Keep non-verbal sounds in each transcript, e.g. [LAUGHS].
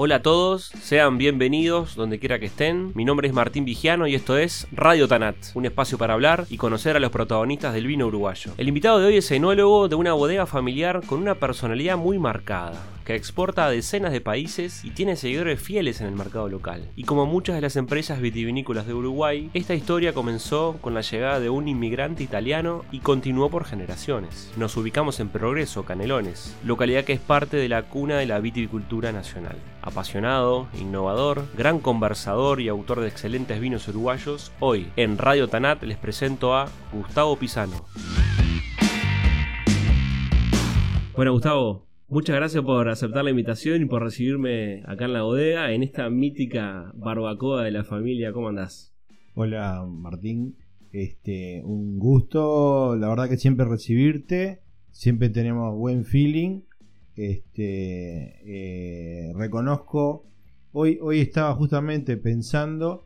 Hola a todos, sean bienvenidos donde quiera que estén. Mi nombre es Martín Vigiano y esto es Radio Tanat, un espacio para hablar y conocer a los protagonistas del vino uruguayo. El invitado de hoy es enólogo de una bodega familiar con una personalidad muy marcada que exporta a decenas de países y tiene seguidores fieles en el mercado local. Y como muchas de las empresas vitivinícolas de Uruguay, esta historia comenzó con la llegada de un inmigrante italiano y continuó por generaciones. Nos ubicamos en Progreso, Canelones, localidad que es parte de la cuna de la viticultura nacional. Apasionado, innovador, gran conversador y autor de excelentes vinos uruguayos, hoy en Radio Tanat les presento a Gustavo Pisano. Bueno, Gustavo, Muchas gracias por aceptar la invitación y por recibirme acá en la bodega, en esta mítica barbacoa de la familia. ¿Cómo andás? Hola Martín, este, un gusto, la verdad que siempre recibirte, siempre tenemos buen feeling. Este, eh, reconozco, hoy, hoy estaba justamente pensando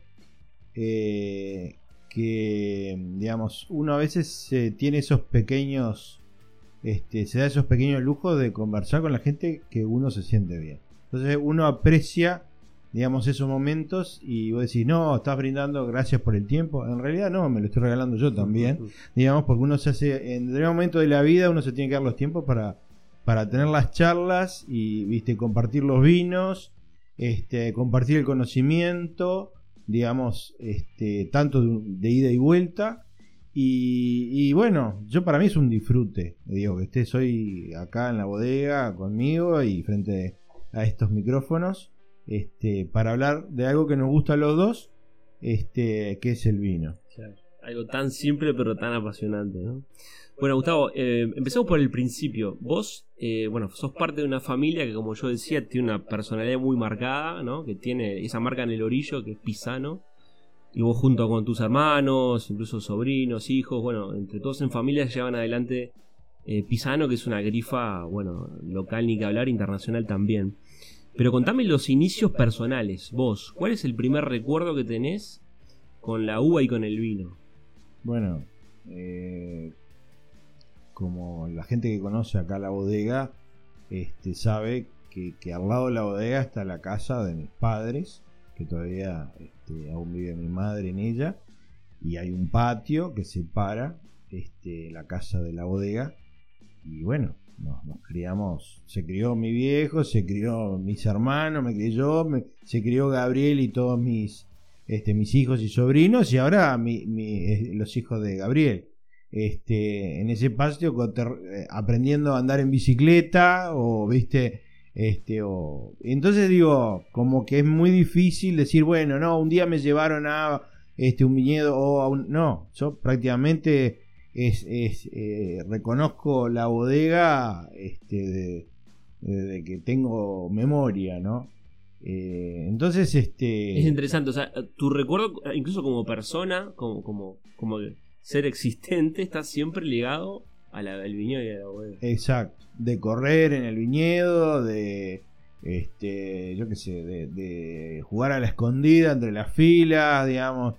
eh, que, digamos, uno a veces eh, tiene esos pequeños este, se da esos pequeños lujos de conversar con la gente que uno se siente bien. Entonces uno aprecia, digamos, esos momentos y vos decís, no, estás brindando gracias por el tiempo. En realidad no, me lo estoy regalando yo también, digamos, porque uno se hace, en el momento de la vida uno se tiene que dar los tiempos para, para tener las charlas y, viste, compartir los vinos, este, compartir el conocimiento, digamos, este, tanto de ida y vuelta y, bueno, yo para mí es un disfrute, digo, que estés hoy acá en la bodega conmigo y frente a estos micrófonos, este, para hablar de algo que nos gusta a los dos, este, que es el vino. Algo tan simple pero tan apasionante, ¿no? Bueno, Gustavo, eh, empecemos por el principio. Vos, eh, bueno, sos parte de una familia que, como yo decía, tiene una personalidad muy marcada, ¿no? Que tiene esa marca en el orillo, que es Pisano y vos junto con tus hermanos, incluso sobrinos, hijos, bueno, entre todos en familia llevan adelante eh, Pisano, que es una grifa, bueno, local ni que hablar, internacional también. Pero contame los inicios personales, vos, ¿cuál es el primer recuerdo que tenés con la uva y con el vino? Bueno, eh, como la gente que conoce acá la bodega, este, sabe que, que al lado de la bodega está la casa de mis padres, que todavía este, aún vive mi madre en ella, y hay un patio que separa este, la casa de la bodega, y bueno, nos, criamos, se crió mi viejo, se crió mis hermanos, me crié yo, se crió Gabriel y todos mis, este, mis hijos y sobrinos, y ahora eh, los hijos de Gabriel. Este, en ese patio eh, aprendiendo a andar en bicicleta o viste este, o... Entonces digo, como que es muy difícil decir, bueno, no, un día me llevaron a este, un viñedo o a un... No, yo prácticamente es, eh, reconozco la bodega este, de, que tengo memoria, ¿no? Eh, entonces, este... Es interesante, o sea, tu recuerdo, incluso como persona, como, como, como ser existente, está siempre ligado la, al viñedo y a la bodega. Exacto, de correr en el viñedo, de este, yo qué sé, de, jugar a la escondida entre las filas, digamos.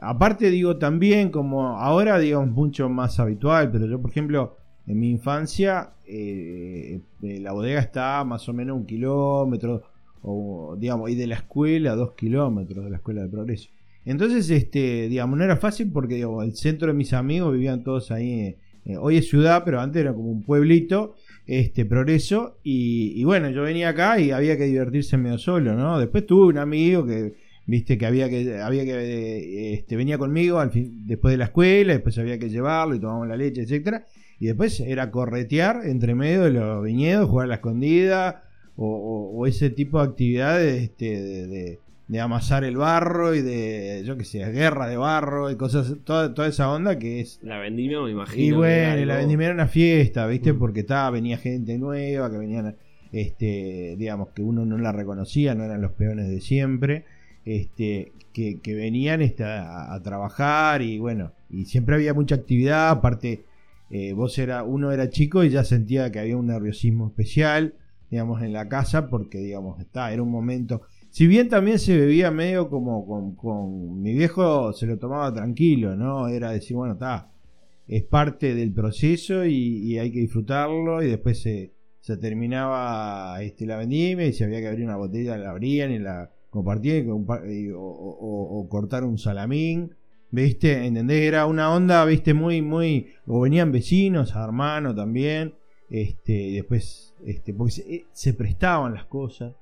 Aparte digo también como ahora digamos mucho más habitual, pero yo por ejemplo en mi infancia eh, eh, la bodega está más o menos un kilómetro o digamos y de la escuela dos kilómetros de la escuela de progreso. Entonces este digamos no era fácil porque digo, el centro de mis amigos vivían todos ahí eh, hoy es ciudad, pero antes era como un pueblito, este Progreso. Y, bueno, yo venía acá y había que divertirse medio solo, ¿no? Después tuve un amigo que, viste, que había que, había que, este, venía conmigo al fin, después de la escuela, después había que llevarlo y tomamos la leche, etcétera. Y después era corretear entre medio de los viñedos, jugar a la escondida, o, ese tipo de actividades este, de de amasar el barro y de, yo qué sé, guerra de barro y cosas, toda, toda esa onda que es... La vendimia me imagino. Y bueno, la vendimia era una fiesta, ¿viste? Mm. Porque estaba, venía gente nueva, que venían, este, digamos, que uno no la reconocía, no eran los peones de siempre, este, que, que venían este, a, trabajar y bueno, y siempre había mucha actividad, aparte, eh, vos era, uno era chico y ya sentía que había un nerviosismo especial, digamos, en la casa, porque, digamos, está, era un momento si bien también se bebía medio como con, mi viejo se lo tomaba tranquilo, ¿no? Era decir, bueno, está, es parte del proceso y, hay que disfrutarlo y después se, terminaba este, la vendimia y si había que abrir una botella la abrían y la compartían o, cortar un salamín. ¿Viste? ¿Entendés? Era una onda, ¿viste? Muy, muy. O venían vecinos, hermanos también. Este, después, este, porque se, prestaban las cosas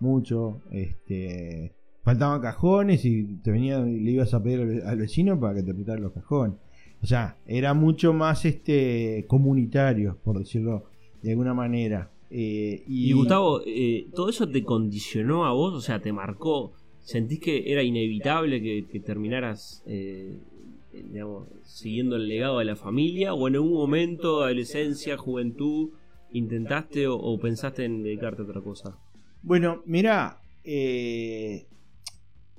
mucho. Este, faltaban cajones y te venía, le ibas a pedir al vecino para que te prestara los cajones. O sea, era mucho más este comunitario, por decirlo de alguna manera. Eh, y... Gustavo, eh, ¿todo eso te condicionó a vos? O sea, ¿te marcó? ¿Sentís que era inevitable que, terminaras, eh, siguiendo el legado de la familia? ¿O en algún momento, adolescencia, juventud, intentaste o, pensaste en dedicarte a otra cosa? Bueno, mira,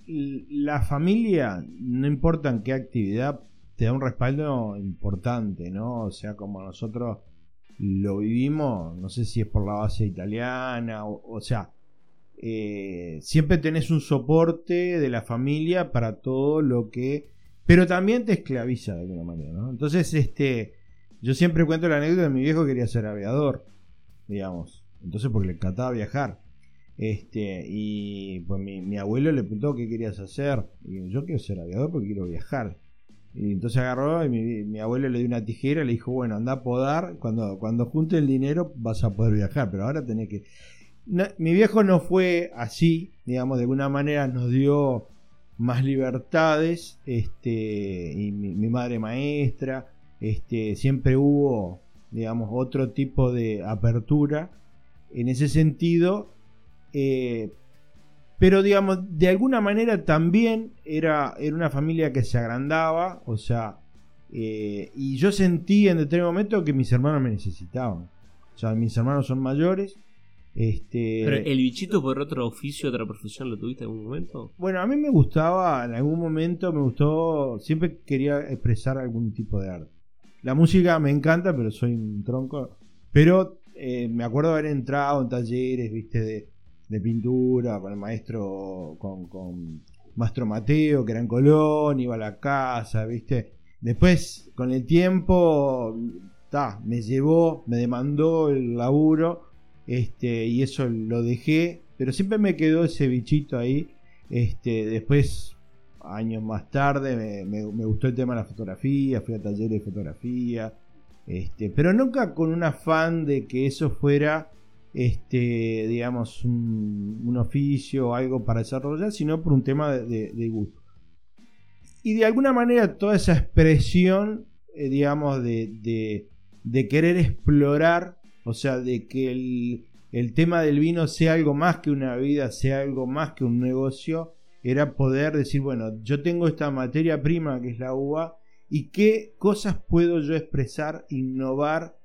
la familia, no importa en qué actividad, te da un respaldo importante, ¿no? O sea, como nosotros lo vivimos, no sé si es por la base italiana, o, sea, eh, siempre tenés un soporte de la familia para todo lo que... Pero también te esclaviza de alguna manera, ¿no? Entonces, este, yo siempre cuento la anécdota de mi viejo quería ser aviador, digamos. Entonces, porque le encantaba viajar. Este, y pues mi, mi abuelo le preguntó qué querías hacer. Y yo quiero ser aviador porque quiero viajar. Y entonces agarró y mi, abuelo le dio una tijera y le dijo, bueno, anda a podar, cuando, cuando junte el dinero vas a poder viajar, pero ahora tenés que... mi viejo no fue así, digamos, de alguna manera nos dio más libertades, este, y mi, madre maestra, este, siempre hubo, digamos, otro tipo de apertura. En ese sentido, eh, pero digamos, de alguna manera también era, era una familia que se agrandaba, o sea, eh, y yo sentí en determinado momento que mis hermanos me necesitaban. O sea, mis hermanos son mayores. Este... Pero el bichito por otro oficio, otra profesión, ¿lo tuviste en algún momento? Bueno, a mí me gustaba, en algún momento me gustó, siempre quería expresar algún tipo de arte. La música me encanta, pero soy un tronco. Pero eh, me acuerdo haber entrado en talleres, viste, de, de pintura con el maestro, con, con Maestro Mateo, que era en Colón, iba a la casa, ¿viste? Después, con el tiempo, ta, me llevó, me demandó el laburo, este, y eso lo dejé, pero siempre me quedó ese bichito ahí. Este, después, años más tarde, me, me gustó el tema de la fotografía, fui a talleres de fotografía, este, pero nunca con un afán de que eso fuera este, digamos, un, oficio o algo para desarrollar, sino por un tema de, gusto. Y de alguna manera toda esa expresión, eh, digamos, de, querer explorar, o sea, de que el, el tema del vino sea algo más que una vida, sea algo más que un negocio, era poder decir, bueno, yo tengo esta materia prima que es la uva, y qué cosas puedo yo expresar, innovar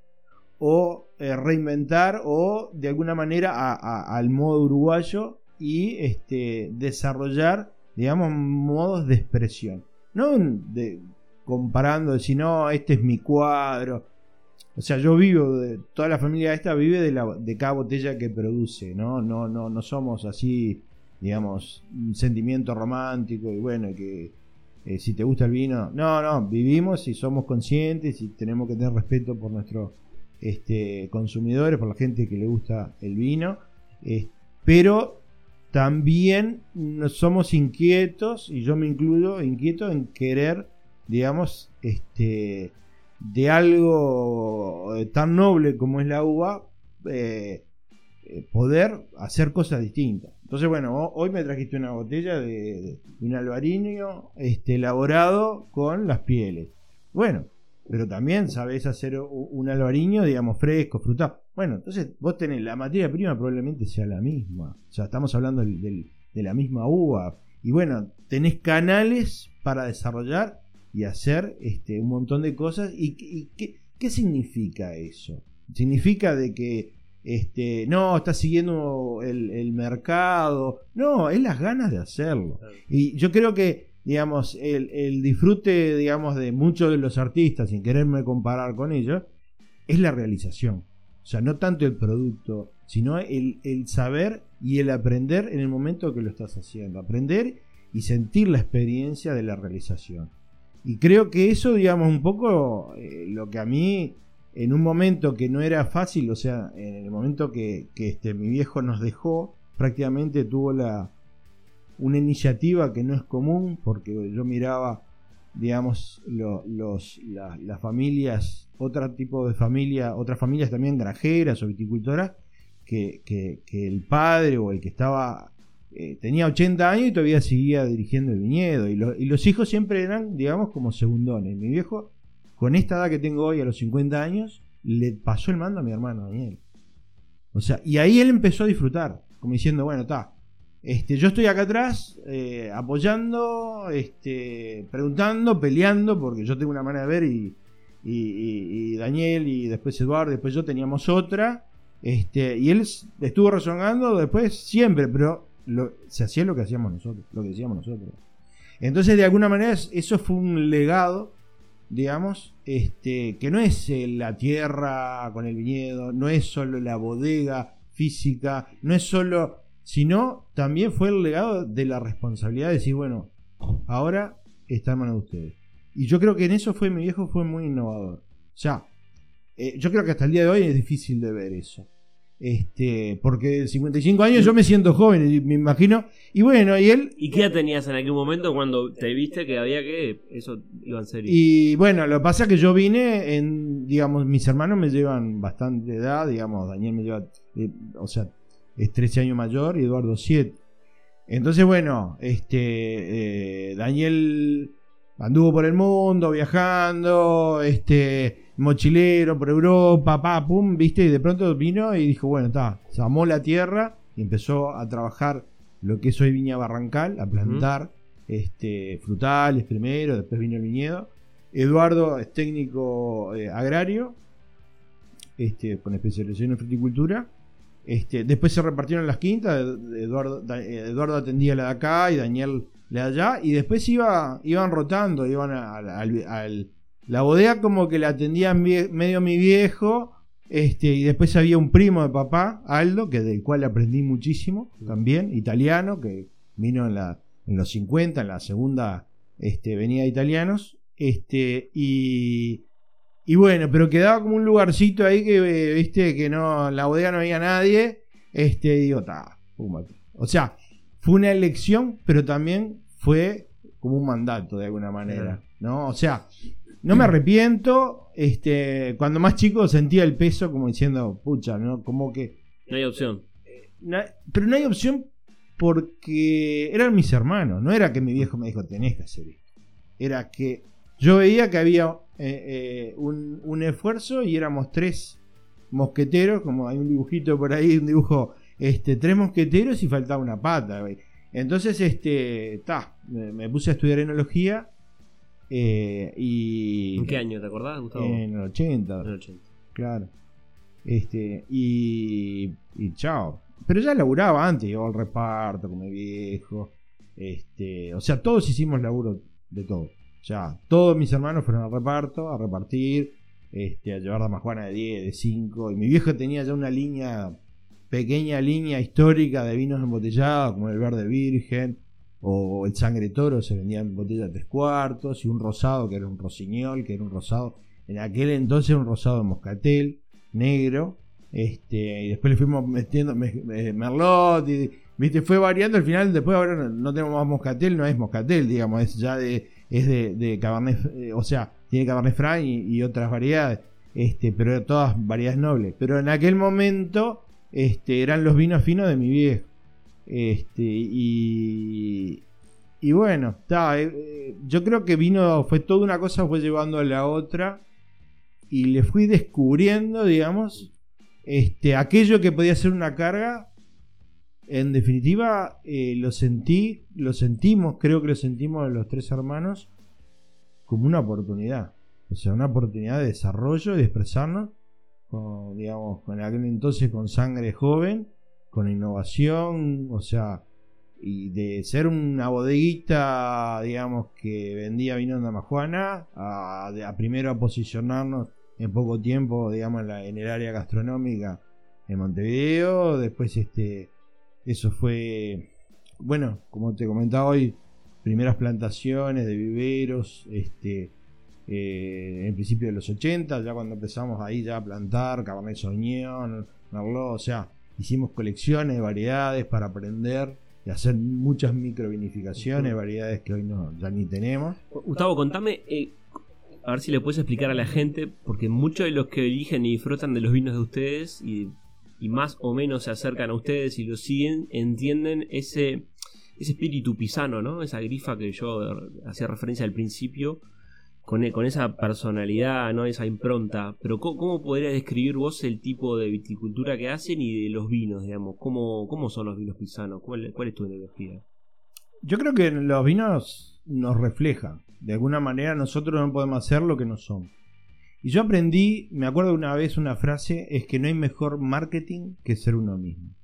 o eh, reinventar o de alguna manera al modo uruguayo y este, desarrollar, digamos, modos de expresión. No de, comparando, sino este es mi cuadro. O sea, yo vivo, de, toda la familia esta vive de, la, de cada botella que produce, ¿no? No, no, no somos así, digamos, un sentimiento romántico y bueno, que eh, si te gusta el vino. No, no, vivimos y somos conscientes y tenemos que tener respeto por nuestro este, consumidores, por la gente que le gusta el vino, eh, pero también somos inquietos, y yo me incluyo, inquieto en querer, digamos, este, de algo eh, tan noble como es la uva, eh, poder hacer cosas distintas. Entonces, bueno, hoy me trajiste una botella de, un albariño este, elaborado con las pieles. Bueno, pero también sabés hacer un albariño, digamos, fresco, frutado. Bueno, entonces vos tenés la materia prima probablemente sea la misma. O sea, estamos hablando de la misma uva. Y bueno, tenés canales para desarrollar y hacer este, un montón de cosas. ¿Y, qué, significa eso? Significa de que este, no, estás siguiendo el, el mercado. No, es las ganas de hacerlo. Y yo creo que digamos, el, disfrute, digamos, de muchos de los artistas, sin quererme comparar con ellos, es la realización. O sea, no tanto el producto, sino el, saber y el aprender en el momento que lo estás haciendo. Aprender y sentir la experiencia de la realización. Y creo que eso, digamos, un poco eh, lo que a mí en un momento que no era fácil, o sea, en el momento que, este, mi viejo nos dejó, prácticamente tuvo la, una iniciativa que no es común, porque yo miraba, digamos, los, las familias, otro tipo de familia, otras familias también granjeras o viticultoras, que, que, el padre o el que estaba eh, tenía 80 años y todavía seguía dirigiendo el viñedo. Y, y, los hijos siempre eran, digamos, como segundones. Mi viejo con esta edad que tengo hoy, a los 50 años, le pasó el mando a mi hermano Daniel. O sea, y ahí él empezó a disfrutar, como diciendo, bueno, está, este, yo estoy acá atrás eh, apoyando, este, preguntando, peleando, porque yo tengo una manera de ver y, Daniel y después Eduardo, después yo teníamos otra, este, y él estuvo rezongando después siempre, pero se hacía lo que hacíamos nosotros, lo que decíamos nosotros. Entonces, de alguna manera, eso fue un legado digamos, este, que no es eh, la tierra con el viñedo, no es solo la bodega física, no es solo, sino también fue el legado de la responsabilidad de decir, bueno, ahora está en manos de ustedes. Y yo creo que en eso fue mi viejo, fue muy innovador. O sea, eh, yo creo que hasta el día de hoy es difícil de ver eso. Este, porque 55 años yo me siento joven, y me imagino. Y bueno, y él. ¿Y qué edad tenías en aquel momento cuando te viste que había que eso iba en serio? Y bueno, lo que pasa es que yo vine en, digamos, mis hermanos me llevan bastante edad, digamos, Daniel me lleva, eh, o sea, es 13 años mayor y Eduardo 7. Entonces, bueno, este, eh, Daniel anduvo por el mundo viajando, este mochilero por Europa, pa, pum, viste, y de pronto vino y dijo, bueno, está, se amó la tierra y empezó a trabajar lo que es hoy Viña Barrancal, a plantar este, frutales primero, después vino el viñedo. Eduardo es técnico eh, agrario, este, con especialización en fruticultura. Este, después se repartieron las quintas, Eduardo, Eduardo atendía la de acá y Daniel la de allá, y después iba, iban rotando, iban al la bodega como que la atendía medio mi viejo, este, y después había un primo de papá, Aldo, que del cual aprendí muchísimo, también, italiano, que vino en, la, los 50, en la segunda este, venida de italianos, este, y, y bueno, pero quedaba como un lugarcito ahí que, viste, que no, en la bodega no había nadie, este, y digo, ta, o sea, fue una elección, pero también fue como un mandato de alguna manera, ¿no? O sea, no me arrepiento. Este, cuando más chico sentía el peso como diciendo, pucha, ¿no? Como que. No hay opción. pero no hay opción porque eran mis hermanos. No era que mi viejo me dijo, tenés que hacer esto. Era que yo veía que había eh, eh, un, esfuerzo y éramos tres mosqueteros, como hay un dibujito por ahí, un dibujo, este, tres mosqueteros y faltaba una pata. Entonces, este, ta, me puse a estudiar enología eh, y, ¿En qué año te acordás, Gustavo? En el 80. En el 80. Claro. Este, y, y chao. Pero ya laburaba antes, yo al reparto con mi viejo. Este, o sea, todos hicimos laburo de todo. Ya, todos mis hermanos fueron al reparto, a repartir, este, a llevar Juana de 10, de 5. Y mi viejo tenía ya una línea, pequeña línea histórica de vinos embotellados, como el verde virgen, o el sangre toro se vendía en botella de tres cuartos, y un rosado que era un rosiñol, que era un rosado, en aquel entonces un rosado de moscatel, negro, este, y después le fuimos metiendo merlot, y, viste, fue variando, al final después ahora no, tenemos más moscatel, no es moscatel, digamos, es ya de, es de, cabernet, eh, o sea, tiene cabernet franc y, otras variedades, este, pero todas variedades nobles, pero en aquel momento, este, eran los vinos finos de mi viejo. Este, y, y bueno, está, eh, eh, yo creo que vino, fue toda una cosa, fue llevando a la otra y le fui descubriendo, digamos, este, aquello que podía ser una carga. En definitiva, eh, lo sentí, lo sentimos, creo que lo sentimos los tres hermanos como una oportunidad. O sea, una oportunidad de desarrollo de expresarnos, con, digamos, con aquel entonces con sangre joven con innovación, o sea, y de ser una bodeguita, digamos, que vendía vino de Majuana, a, a, primero a posicionarnos en poco tiempo, digamos, en, el área gastronómica en Montevideo, después este, eso fue, bueno, como te comentaba hoy, primeras plantaciones de viveros, este, eh, en principio de los 80, ya cuando empezamos ahí ya a plantar, Cabernet Sauvignon, Merlot, o sea, hicimos colecciones de variedades para aprender y hacer muchas microvinificaciones, variedades que hoy no, ya ni tenemos. Gustavo, contame, eh, a ver si le puedes explicar a la gente, porque muchos de los que eligen y disfrutan de los vinos de ustedes y, y más o menos se acercan a ustedes y lo siguen, entienden ese, ese espíritu pisano, ¿no? Esa grifa que yo hacía referencia al principio, con, e, con esa personalidad, ¿no? Esa impronta. Pero ¿cómo, cómo podrías describir vos el tipo de viticultura que hacen y de los vinos, digamos? ¿Cómo, cómo son los vinos pisanos? ¿Cuál, cuál es tu ideología? Yo creo que los vinos nos reflejan. De alguna manera nosotros no podemos hacer lo que no somos. Y yo aprendí, me acuerdo una vez una frase, es que no hay mejor marketing que ser uno mismo.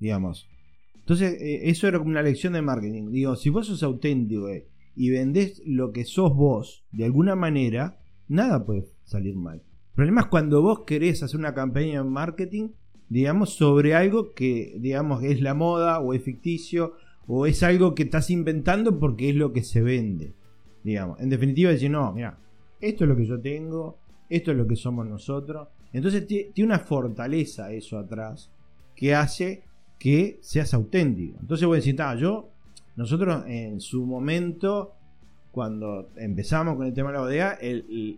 Digamos. Entonces, eh, eso era como una lección de marketing. Digo, si vos sos auténtico eh, y vendés lo que sos vos, de alguna manera, nada puede salir mal. El problema es cuando vos querés hacer una campaña de marketing, digamos, sobre algo que, digamos, es la moda o es ficticio o es algo que estás inventando porque es lo que se vende. Digamos, en definitiva, decir, no, mira, esto es lo que yo tengo, esto es lo que somos nosotros. Entonces tiene una fortaleza eso atrás que hace que seas auténtico. Entonces voy a decir, yo, nosotros en su momento, cuando empezamos con el tema de la bodega,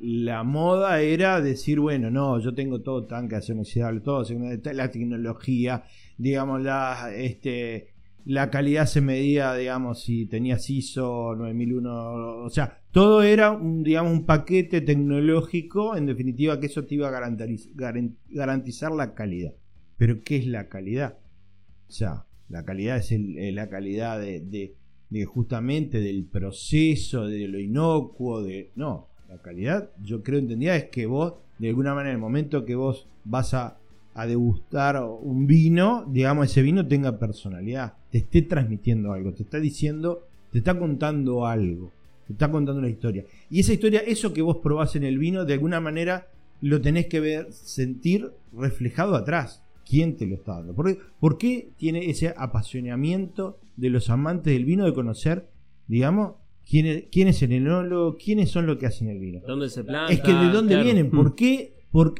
la moda era decir, bueno, no, yo tengo todo tanque acero inoxidable, todo, la tecnología, digamos, la, este, la calidad se medía, digamos, si tenías ISO 9001, o sea, todo era un, digamos, un paquete tecnológico, en definitiva, que eso te iba a garantizar, la calidad. Pero, ¿qué es la calidad? O sea, la calidad es la calidad de, de, justamente del proceso, de lo inocuo, de... No, la calidad, yo creo entendida, es que vos, de alguna manera, en el momento que vos vas a a degustar un vino, digamos, ese vino tenga personalidad, te esté transmitiendo algo, te está diciendo, te está contando algo, te está contando una historia. Y esa historia, eso que vos probás en el vino, de alguna manera lo tenés que ver, sentir reflejado atrás. ¿Quién te lo está dando? ¿Por qué, ¿Por qué tiene ese apasionamiento de los amantes del vino de conocer, digamos, quién es, quién es el enólogo, quiénes son los que hacen el vino? ¿Dónde se planta? Es que de dónde vienen, ¿por qué?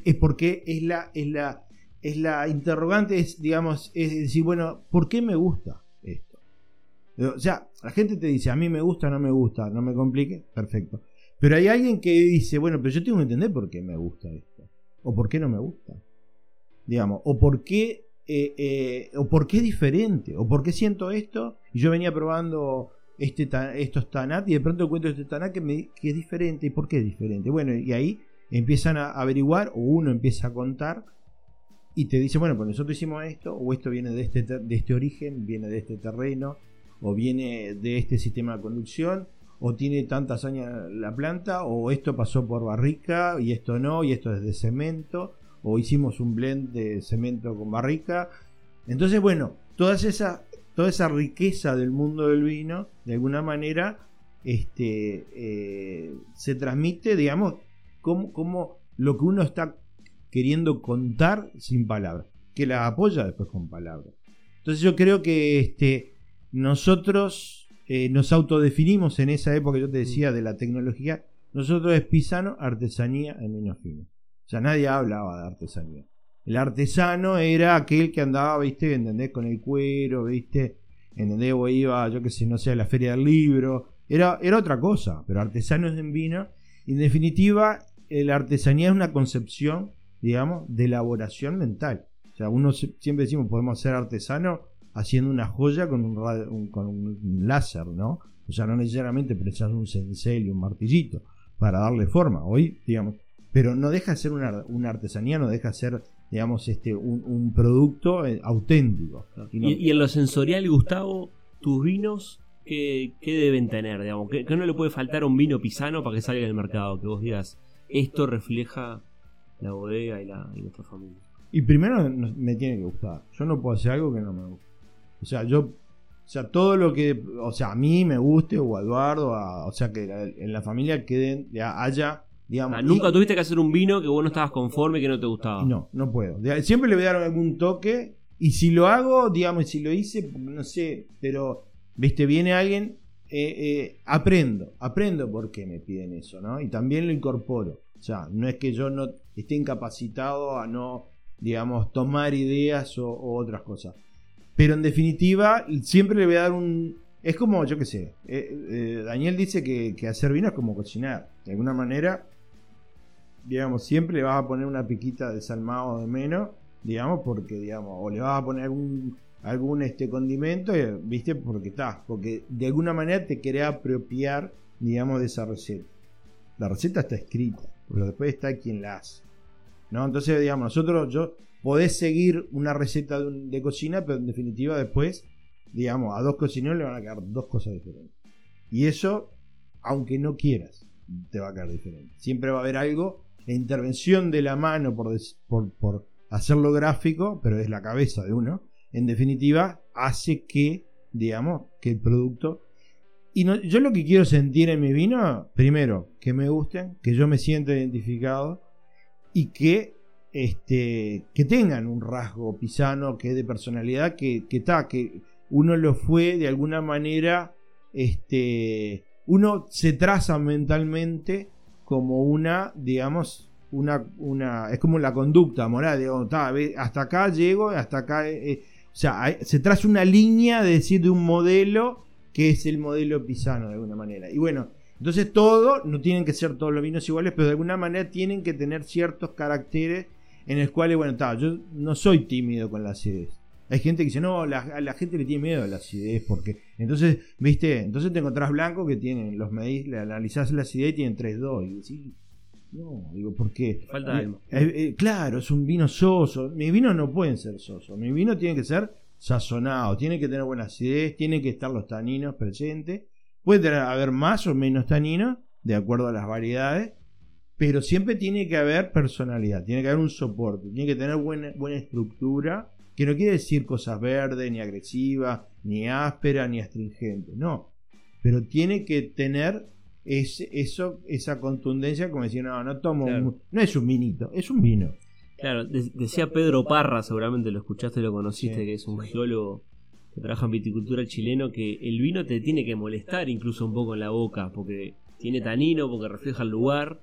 es porque es la, es la es la interrogante, es, digamos, es decir, bueno, ¿por qué me gusta? O sea, la gente te dice, a mí me gusta, no me gusta, no me complique, perfecto. Pero hay alguien que dice, bueno, pero yo tengo que entender por qué me gusta esto. O por qué no me gusta. Digamos, o por qué, eh, eh, o por qué es diferente, o por qué siento esto. Y yo venía probando este estos Tanat y de pronto encuentro este Tanat que, me, que es diferente. ¿Y por qué es diferente? Bueno, y ahí empiezan a averiguar, o uno empieza a contar y te dice, bueno, pues nosotros hicimos esto, o esto viene de este, de este origen, viene de este terreno, o viene de este sistema de conducción, o tiene tantas años la planta, o esto pasó por barrica y esto no, y esto es de cemento, o hicimos un blend de cemento con barrica. Entonces, bueno, toda esa, riqueza del mundo del vino, de alguna manera, este, eh, se transmite, digamos, como, como lo que uno está queriendo contar sin palabras, que la apoya después con palabras. Entonces yo creo que este, nosotros eh, nos autodefinimos en esa época, yo te decía, de la tecnología, nosotros es pisano, artesanía en menos fino. O sea, nadie hablaba de artesanía. El artesano era aquel que andaba, viste, ¿entendés? Con el cuero, viste, ¿entendés? O iba, yo qué sé, no sé, a la feria del libro. Era, era otra cosa, pero artesano es en vino. en definitiva, la artesanía es una concepción digamos, de elaboración mental. O sea, uno siempre decimos, podemos ser artesano haciendo una joya con un, con un láser, ¿no? O sea, no necesariamente precisas un cincel y un martillito para darle forma. Hoy, digamos, pero no deja de ser una, artesanía, no deja de ser, digamos, este, un, producto eh, auténtico. Y, en lo sensorial, Gustavo, tus vinos, ¿qué, deben tener? Digamos? ¿Qué, no le puede faltar un vino pisano para que salga del mercado? Que vos digas, esto refleja la bodega y, la, y nuestra familia. Y primero me tiene que gustar. Yo no puedo hacer algo que no me guste. O sea, yo. O sea, todo lo que. O sea, a mí me guste, o a Eduardo, o sea, que en la familia queden, ya haya. Digamos, ah, nunca tuviste que hacer un vino que vos no estabas conforme, que no te gustaba. No, no puedo. Siempre le voy a dar algún toque. Y si lo hago, digamos, si lo hice, no sé, pero, viste, viene alguien eh, aprendo, aprendo por qué me piden eso, ¿no? Y también lo incorporo. O sea, no es que yo no esté incapacitado a no, digamos, tomar ideas o, otras cosas. Pero en definitiva, siempre le voy a dar un... Es como, yo qué sé, Daniel dice que, hacer vino es como cocinar. De alguna manera, digamos, siempre le vas a poner una piquita de salmado de menos, digamos, porque, digamos, o le vas a poner algún, algún este condimento, eh, viste, porque está, porque de alguna manera te querés apropiar, digamos, de esa receta. La receta está escrita, pero después está quien la hace. ¿No? Entonces, digamos, nosotros, yo, podés seguir una receta de, cocina, pero en definitiva después, digamos, a dos cocineros le van a quedar dos cosas diferentes. Y eso, aunque no quieras, te va a quedar diferente. Siempre va a haber algo la intervención de la mano por, por, hacerlo gráfico, pero es la cabeza de uno, en definitiva, hace que, digamos, que el producto... Y yo lo que quiero sentir en mi vino, primero, que me gusten, que yo me sienta identificado y que, este, que tengan un rasgo pisano, que es de personalidad, que, que, que uno lo fue de alguna manera, este, uno se traza mentalmente como una, digamos, una, una, es como la conducta moral, digamos, hasta acá llego, hasta acá, eh, eh, o sea, se traza una línea de decir de un modelo que es el modelo pisano de alguna manera. Y bueno, entonces todo, no tienen que ser todos los vinos iguales, pero de alguna manera tienen que tener ciertos caracteres en los cuales, bueno, está, yo no soy tímido con la acidez. Hay gente que dice, no, la, la gente le tiene miedo a la acidez, porque. Entonces, viste, entonces te encontrás blancos que tienen, los medís, le analizás la acidez y tienen 3-2. Y decís, no, digo, ¿por qué? Falta algo. Eh, eh, claro, es un vino soso. Mis vinos no pueden ser sosos. Mi vino tiene que ser sazonado, tiene que tener buena acidez, tiene que estar los taninos presentes. Puede haber más o menos taninos, de acuerdo a las variedades, pero siempre tiene que haber personalidad, tiene que haber un soporte, tiene que tener buena, buena estructura que no quiere decir cosas verdes, ni agresivas, ni áspera, ni astringente, no. Pero tiene que tener ese, eso, esa contundencia, como decir, no, no tomo, no es un vinito, es un vino. Claro, decía Pedro Parra, seguramente lo escuchaste, lo conociste, que es un geólogo que trabaja en viticultura chileno, que el vino te tiene que molestar incluso un poco en la boca, porque tiene tanino, porque refleja el lugar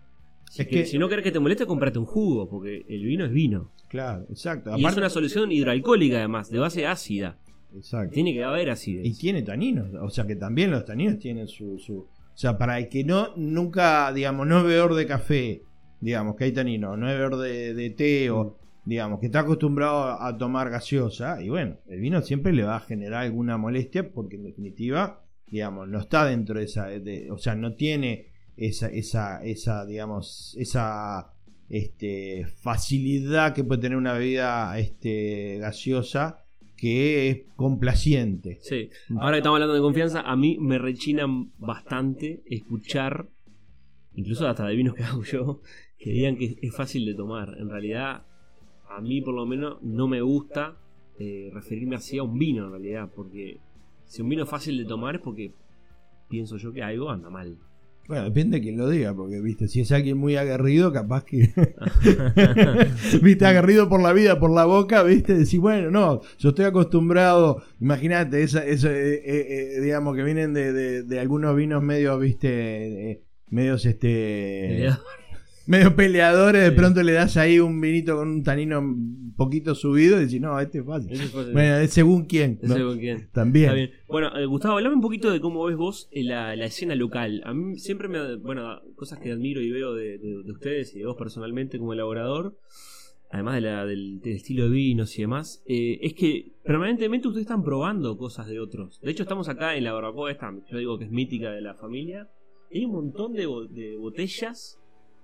si, que, si no querés que te moleste, comprate un jugo, porque el vino es vino. Claro, exacto. Y es una solución hidroalcohólica, además, de base ácida. Exacto. Tiene que haber acidez. Y tiene taninos, o sea que también los taninos tienen su, su. O sea, para el que no, nunca, digamos, no es bebedor de café, digamos, que hay tanino, no es bebedor de, de té o, mm. digamos, que está acostumbrado a tomar gaseosa, y bueno, el vino siempre le va a generar alguna molestia porque en definitiva, digamos, no está dentro de esa, o sea, no tiene esa, esa, esa digamos, esa este, facilidad que puede tener una bebida este, gaseosa que es complaciente. Sí, ahora que estamos hablando de confianza, a mí me rechinan bastante escuchar, incluso hasta de vinos que [LAUGHS] hago yo, que digan que es fácil de tomar. En realidad, a mí por lo menos no me gusta eh, referirme así a un vino en realidad, porque si un vino es fácil de tomar es porque pienso yo que algo anda mal. Bueno, depende de quién lo diga, porque, viste, si es alguien muy aguerrido, capaz que. [LAUGHS] [LAUGHS] viste, aguerrido por la vida, por la boca, viste, decir, bueno, no, yo estoy acostumbrado, imagínate, esa, eso, eh, eh, eh, digamos, que vienen de, de, algunos vinos medios, viste, medios, este medio peleadores, de pronto le das ahí un vinito con un tanino un poquito subido y decís, no, este es fácil. Bueno, es según quién. según quién. También. Bueno, eh, Gustavo, hablame un poquito de cómo ves vos la, la, escena local. A mí siempre me. Bueno, cosas que admiro y veo de, ustedes y de vos personalmente como elaborador, además de la, del, estilo de vinos y demás, eh, es que permanentemente ustedes están probando cosas de otros. De hecho, estamos acá en la barbacoa, esta, yo digo que es mítica de la familia. Hay un montón de, de botellas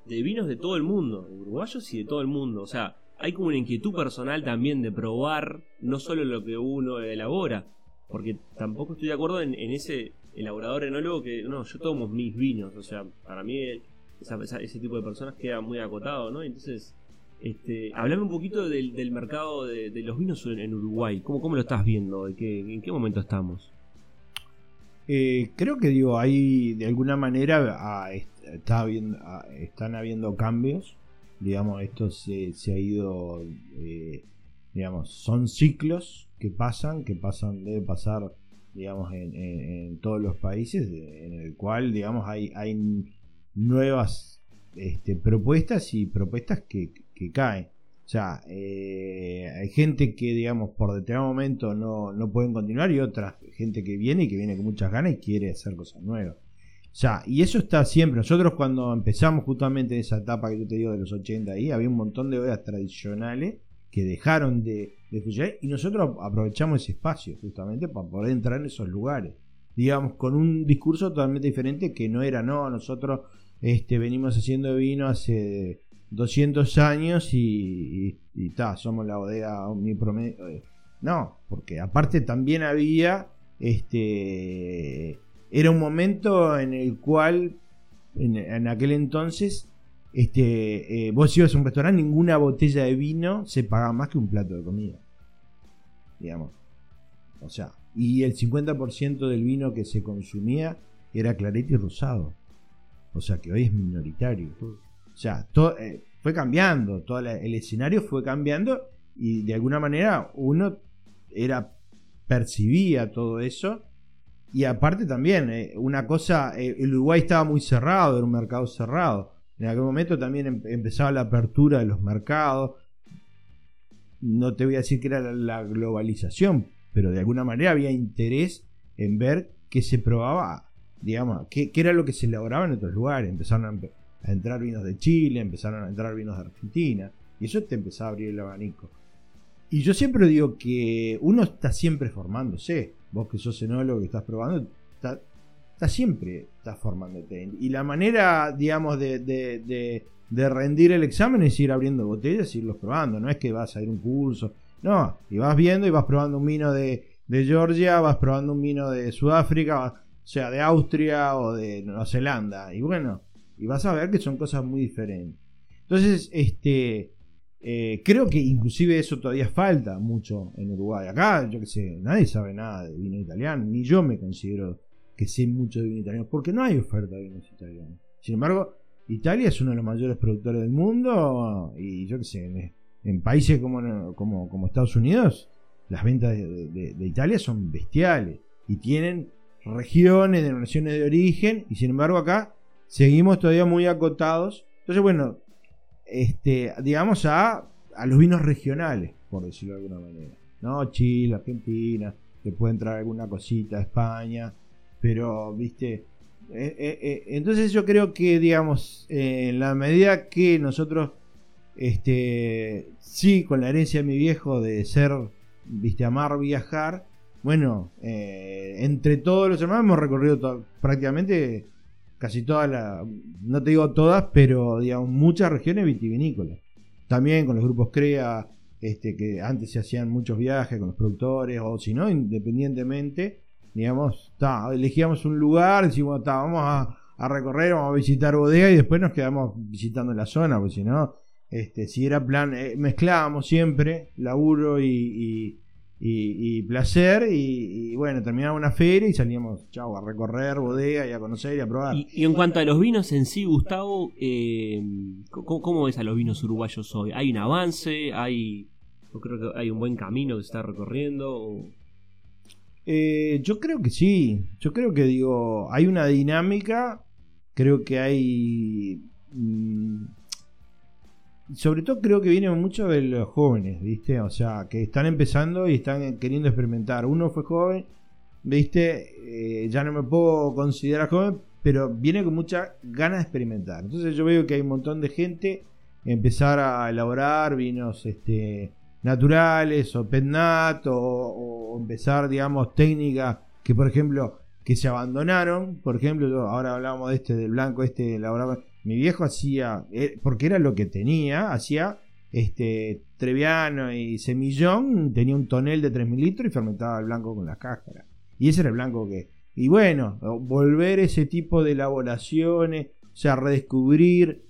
de vinos de todo el mundo, uruguayos y de todo el mundo. O sea, hay como una inquietud personal también de probar no solo lo que uno elabora, porque tampoco estoy de acuerdo en, ese elaborador enólogo que, no, yo tomo mis vinos, o sea, para mí ese tipo de personas queda muy acotado, ¿no? Entonces, este, hablame un poquito del, mercado de, los vinos en, Uruguay, ¿Cómo, ¿cómo, lo estás viendo? ¿En qué, en qué momento estamos? Eh, creo que digo, hay de alguna manera ah, ah, están habiendo cambios. Digamos, esto se, ha ido, eh, digamos, son ciclos que pasan, que pasan, debe pasar digamos, en, todos los países, en el cual, digamos, hay, hay nuevas este, propuestas y propuestas que, caen. O sea, eh, hay gente que, digamos, por determinado momento no, no pueden continuar y otra gente que viene y que viene con muchas ganas y quiere hacer cosas nuevas. O sea, y eso está siempre. Nosotros cuando empezamos justamente en esa etapa que yo te digo de los 80 ahí, había un montón de bodegas tradicionales que dejaron de, de y nosotros aprovechamos ese espacio justamente para poder entrar en esos lugares. Digamos, con un discurso totalmente diferente que no era, no, nosotros este, venimos haciendo vino hace 200 años y, y, somos la bodega omnipromedio. Eh, no, porque aparte también había, este, era un momento en el cual, en, aquel entonces, este, eh, vos ibas a un restaurante, ninguna botella de vino se pagaba más que un plato de comida. Digamos. O sea, y el 50% del vino que se consumía era clarete y rosado. O sea que hoy es minoritario. O sea, todo, eh, fue cambiando, todo el escenario fue cambiando y de alguna manera uno era percibía todo eso. Y aparte también eh, una cosa eh, el Uruguay estaba muy cerrado era un mercado cerrado. En aquel momento también em, empezaba la apertura de los mercados. No te voy a decir que era la, globalización pero de alguna manera había interés en ver qué se probaba digamos, qué, era lo que se elaboraba en otros lugares. Empezaron a, entrar vinos de Chile, empezaron a entrar vinos de Argentina, y eso te empezaba a abrir el abanico. Y yo siempre digo que uno está siempre formándose. Vos que sos enólogo, que estás probando, está, siempre estás formándote. Y la manera, digamos, de, rendir el examen es ir abriendo botellas y irlos probando. No es que vas a ir un curso. No, y vas viendo y vas probando un vino de Georgia, vas probando un vino de Sudáfrica, sea de Austria o de Nueva Zelanda. Y bueno, y vas a ver que son cosas muy diferentes. Entonces, este, eh, creo que inclusive eso todavía falta mucho en Uruguay. Acá, yo que sé, nadie sabe nada de vino italiano, ni yo me considero que sé mucho de vino italiano, porque no hay oferta de vinos italianos. Sin embargo, Italia es uno de los mayores productores del mundo y yo que sé, en, países como, como, como, Estados Unidos, las ventas de Italia son bestiales y tienen regiones, denominaciones de origen, y sin embargo acá seguimos todavía muy acotados. Entonces, bueno, este, digamos a, a los vinos regionales, por decirlo de alguna manera. ¿No? Chile, Argentina, que puede entrar alguna cosita, España, pero, viste, eh, eh, eh, entonces yo creo que, digamos, en la medida que nosotros, este, sí, con la herencia de mi viejo de ser, viste, amar viajar, bueno, entre todos los hermanos hemos recorrido prácticamente casi todas las, no te digo todas, pero digamos muchas regiones vitivinícolas. También con los grupos CREA, este, que antes se hacían muchos viajes con los productores, o si no, independientemente, digamos, elegíamos un lugar, decimos, vamos a, recorrer, vamos a visitar bodega y después nos quedamos visitando la zona, porque si no, este, si era plan, eh, mezclábamos siempre laburo y, placer. Y, bueno, terminaba una feria y salíamos, chao, a recorrer bodega y a conocer y a probar. Y, en cuanto a los vinos en sí, Gustavo, eh, ¿cómo, ves a los vinos uruguayos hoy? ¿Hay un avance? ¿Hay, yo creo que hay un buen camino que se está recorriendo? Eh, yo creo que sí. Yo creo que digo, hay una dinámica. Creo que hay. Mm, sobre todo creo que viene mucho de los jóvenes, ¿viste? O sea, que están empezando y están queriendo experimentar. Uno fue joven, ¿viste? Eh, ya no me puedo considerar joven, pero viene con mucha ganas de experimentar. Entonces yo veo que hay un montón de gente empezar a elaborar vinos este, naturales o petnat o, o empezar, digamos, técnicas que, por ejemplo, que se abandonaron. Por ejemplo, ahora hablábamos de este, del blanco, este elaborado mi viejo hacía, eh, porque era lo que tenía, hacía este Treviano y Semillón, tenía un tonel de 3.000 litros y fermentaba el blanco con la cáscara. Y ese era el blanco que... Y bueno, volver ese tipo de elaboraciones, o sea, redescubrir,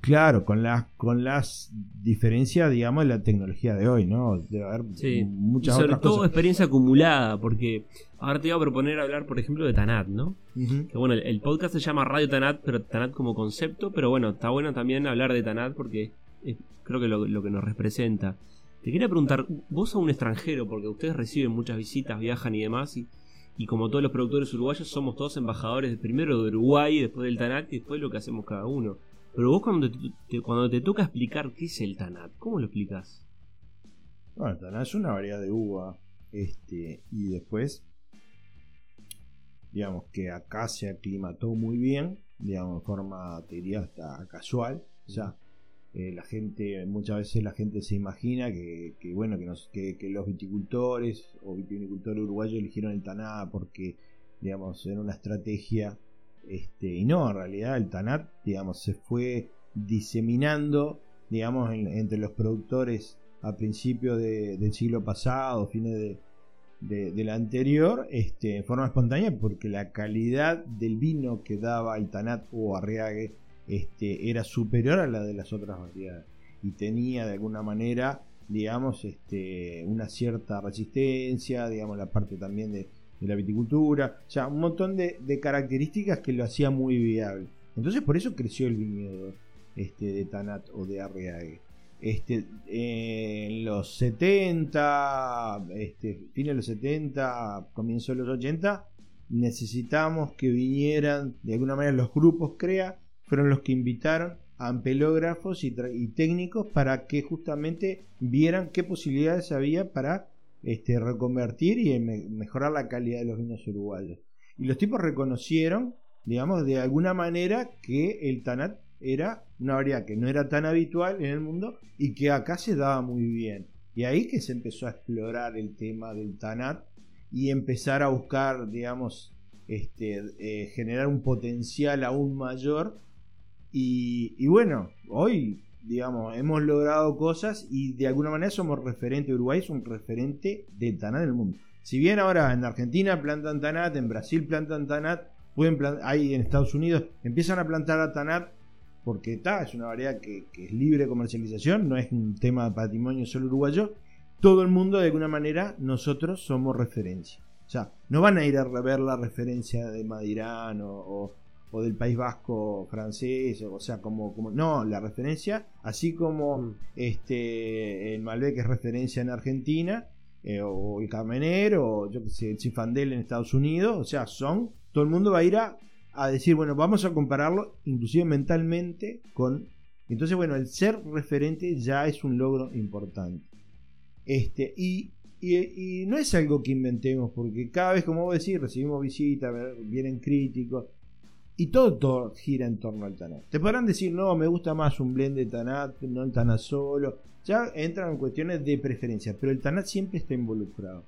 claro, con las, con las diferencias, digamos, de la tecnología de hoy, ¿no? Debe haber muchas y sobre todo experiencia acumulada, porque ahora te iba a proponer hablar, por ejemplo, de Tanat, ¿no? Que bueno, el, podcast se llama Radio Tanat, pero Tanat como concepto, pero bueno, está bueno también hablar de Tanat porque es, creo que lo, lo que nos representa. Te quería preguntar, vos a un extranjero, porque ustedes reciben muchas visitas, viajan y demás, y y como todos los productores uruguayos somos todos embajadores primero de Uruguay, después del TANAT y después lo que hacemos cada uno. Pero vos cuando te, cuando te toca explicar qué es el TANAT, ¿cómo lo explicas? Bueno, el TANAT es una variedad de uva. Este, y después, digamos que acá se aclimató muy bien, digamos, de forma, te diría, hasta casual. O sea, eh, la gente, muchas veces la gente se imagina que, bueno, que, nos, que, los viticultores o vitivinicultores uruguayos eligieron el TANAT porque, digamos, era una estrategia, este, y no, en realidad el TANAT, digamos, se fue diseminando, digamos, entre los productores a principios del siglo pasado, fines de, del anterior, este, en forma espontánea, porque la calidad del vino que daba el Tanat o Arriague este, era superior a la de las otras variedades. Y tenía de alguna manera, digamos, este, una cierta resistencia, digamos, la parte también de, la viticultura, o sea, un montón de, características que lo hacía muy viable. Entonces, por eso creció el viñedo este, de Tanat o de Arriague. Este, en los 70, este, fines de los 70, comienzo de los 80, necesitamos que vinieran de alguna manera los grupos CREA fueron los que invitaron a ampelógrafos y, técnicos para que justamente vieran qué posibilidades había para este, reconvertir y mejorar la calidad de los vinos uruguayos. Y los tipos reconocieron, digamos, de alguna manera que el Tanat era una variedad que no era tan habitual en el mundo y que acá se daba muy bien. Y ahí que se empezó a explorar el tema del Tanat y empezar a buscar, digamos, este, eh, generar un potencial aún mayor y, bueno, hoy, digamos, hemos logrado cosas y de alguna manera somos referente, Uruguay es un referente de Tanat en el mundo. Si bien ahora en Argentina plantan Tanat, en Brasil plantan Tanat, pueden hay en Estados Unidos, empiezan a plantar a Tanat porque está, es una variedad que, es libre de comercialización, no es un tema de patrimonio solo uruguayo. Todo el mundo, de alguna manera, nosotros somos referencia. O sea, no van a ir a ver la referencia de Madirán o, o del País Vasco francés, o sea, como, como no, la referencia, así como mm. este el Malbec es referencia en Argentina, eh, o el Carmener, o yo que sé, el Cifandel en Estados Unidos, o sea, son, todo el mundo va a ir a, a decir, bueno, vamos a compararlo inclusive mentalmente con... Entonces, bueno, el ser referente ya es un logro importante. Este, y y, no es algo que inventemos, porque cada vez, como vos decís, recibimos visitas, vienen críticos, y todo, gira en torno al Tanat. Te podrán decir, no, me gusta más un blend de Tanat, no el Tanat solo. Ya entran en cuestiones de preferencia, pero el Tanat siempre está involucrado.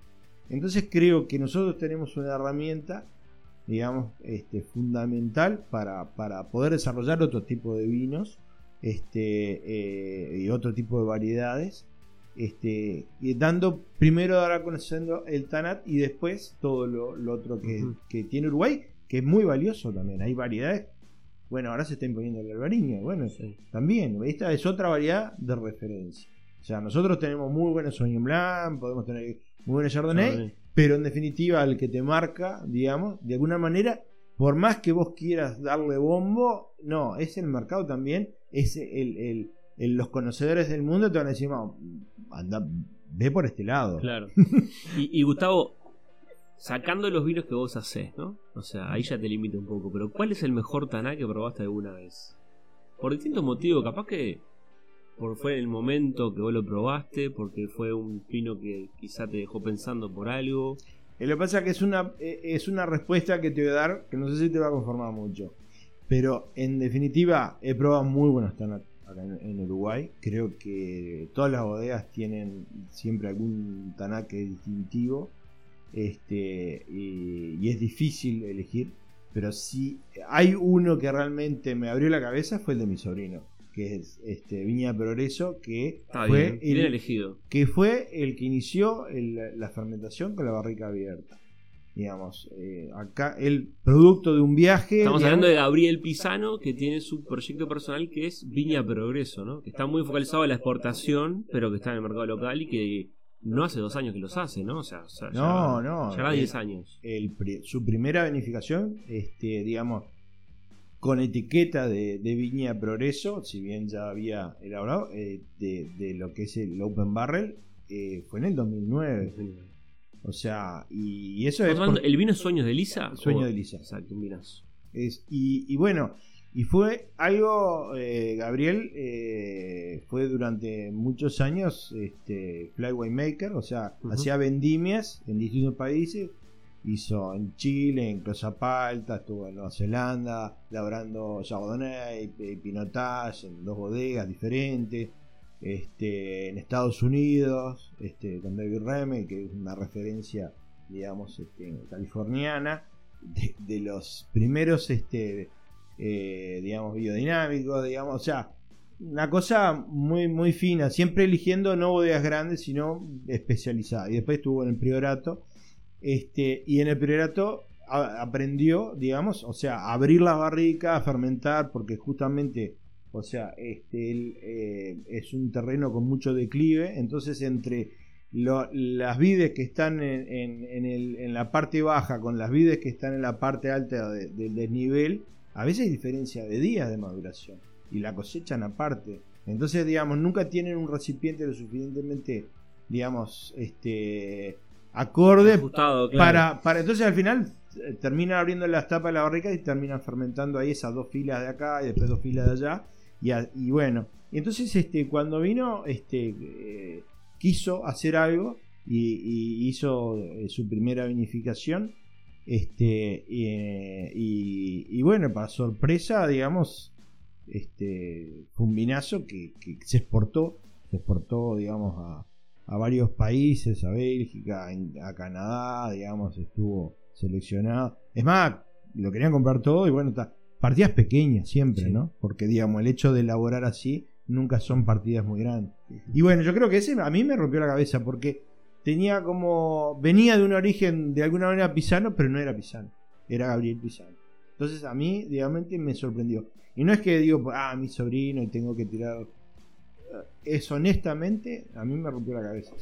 Entonces creo que nosotros tenemos una herramienta, digamos, este, fundamental para, poder desarrollar otro tipo de vinos este, eh, y otro tipo de variedades. Este, y dando primero dar a conocer el Tanat y después todo lo, otro que, que tiene Uruguay que es muy valioso también. Hay variedades. Bueno, ahora se está imponiendo el albariño. Bueno, también. Esta es otra variedad de referencia. O sea, nosotros tenemos muy buenos Sauvignon Blanc, podemos tener muy buenos Chardonnay, pero en definitiva el que te marca, digamos, de alguna manera, por más que vos quieras darle bombo, no, es el mercado también, es el, los conocedores del mundo te van a decir, anda, ve por este lado. Claro. [LAUGHS] y Gustavo, sacando los vinos que vos hacés, ¿no? O sea, ahí ya te limita un poco, pero ¿cuál es el mejor taná que probaste alguna vez? Por distintos motivos, capaz que por fue el momento que vos lo probaste, porque fue un vino que quizá te dejó pensando por algo. Eh, lo que pasa es que es una, eh, es una respuesta que te voy a dar que no sé si te va a conformar mucho. Pero en definitiva, he probado muy buenos taná acá en, Uruguay. Creo que todas las bodegas tienen siempre algún taná que es distintivo este, y, es difícil elegir, pero si hay uno que realmente me abrió la cabeza fue el de mi sobrino, que es este, Viña Progreso, que fue el, elegido. que fue el que inició la fermentación con la barrica abierta. Digamos, eh, acá el producto de un viaje. Estamos hablando de Gabriel Pisano, que tiene su proyecto personal que es Viña Progreso, ¿no? Que está muy focalizado en la exportación, pero que está en el mercado local y que no hace dos años que los hace, ¿no? O sea, no, no. Ya 10 años. El, su primera beneficación, este, digamos, con etiqueta de, Viña Progreso, si bien ya había elaborado, eh, de, lo que es el Open Barrel, eh, fue en el 2009. O sea, y, eso es. Por... ¿El vino es Sueños de Lisa? Sueño de Lisa. Exacto, miras. Es, y, y bueno, y fue algo, eh, Gabriel eh, fue durante muchos años este, Flyway Maker, o sea, hacía vendimias en distintos países. Hizo en Chile, en Closapalta, estuvo en Nueva Zelanda, labrando Chardonnay, Pinotage, en dos bodegas diferentes. Este, en Estados Unidos, este, con David Reme, que es una referencia, digamos, este, californiana, de, de los primeros este, eh, digamos, biodinámicos, digamos, o sea, una cosa muy, muy fina, siempre eligiendo no bodegas grandes, sino especializadas. Y después estuvo en el priorato, este, y en el priorato aprendió, digamos, o sea, a abrir la barrica, a fermentar, porque justamente, o sea, este, eh, es un terreno con mucho declive, entonces entre las vides que están en, la parte baja con las vides que están en la parte alta del desnivel, a veces hay diferencia de días de maduración y la cosechan aparte. Entonces, digamos, nunca tienen un recipiente lo suficientemente, digamos, este acorde para, para entonces al final eh, terminan abriendo las tapas de la barrica y terminan fermentando ahí esas dos filas de acá y después dos filas de allá. Y, y bueno. Entonces este cuando vino este eh, quiso hacer algo y, hizo eh, su primera vinificación este, y, bueno, para sorpresa, digamos, este, fue un vinazo que, se exportó, se exportó, digamos, a, varios países, a Bélgica, a Canadá, digamos, estuvo seleccionado. Es más, lo querían comprar todo y bueno, partidas pequeñas siempre, ¿no? Porque, digamos, el hecho de elaborar así nunca son partidas muy grandes. Y bueno, yo creo que ese a mí me rompió la cabeza porque tenía como. venía de un origen de alguna manera pisano, pero no era pisano, era Gabriel Pisano. Entonces a mí, digamos, me sorprendió. Y no es que digo, ah, mi sobrino y tengo que tirar. Es honestamente, a mí me rompió la cabeza.